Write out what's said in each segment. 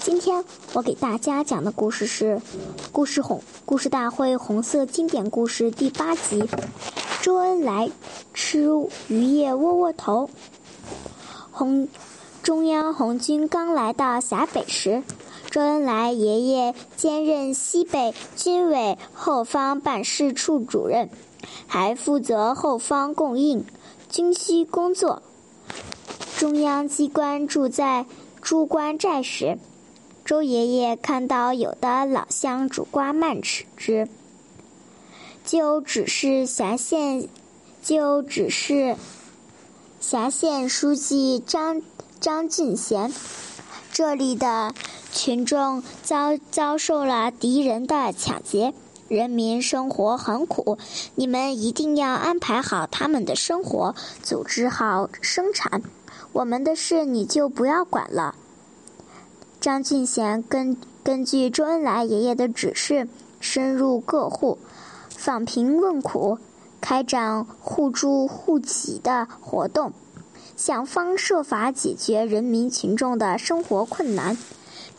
今天我给大家讲的故事是《故事红故事大会》红色经典故事第八集《周恩来吃鱼叶窝窝头》。红中央红军刚来到陕北时，周恩来爷爷兼任西北军委后方办事处主任，还负责后方供应、军需工作。中央机关住在朱关寨时。周爷爷看到有的老乡煮瓜慢吃之，就指示辖县，就指示辖县书记张张俊贤，这里的群众遭遭受了敌人的抢劫，人民生活很苦，你们一定要安排好他们的生活，组织好生产，我们的事你就不要管了。张俊贤根根据周恩来爷爷的指示，深入各户，访贫问苦，开展互助互济的活动，想方设法解决人民群众的生活困难，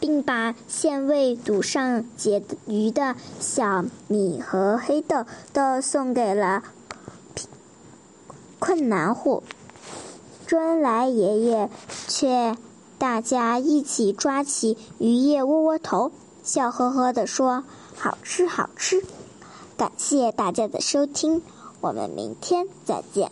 并把县尉堵上结余的小米和黑豆都送给了困难户。周恩来爷爷却。大家一起抓起鱼叶窝窝头，笑呵呵地说：“好吃，好吃！”感谢大家的收听，我们明天再见。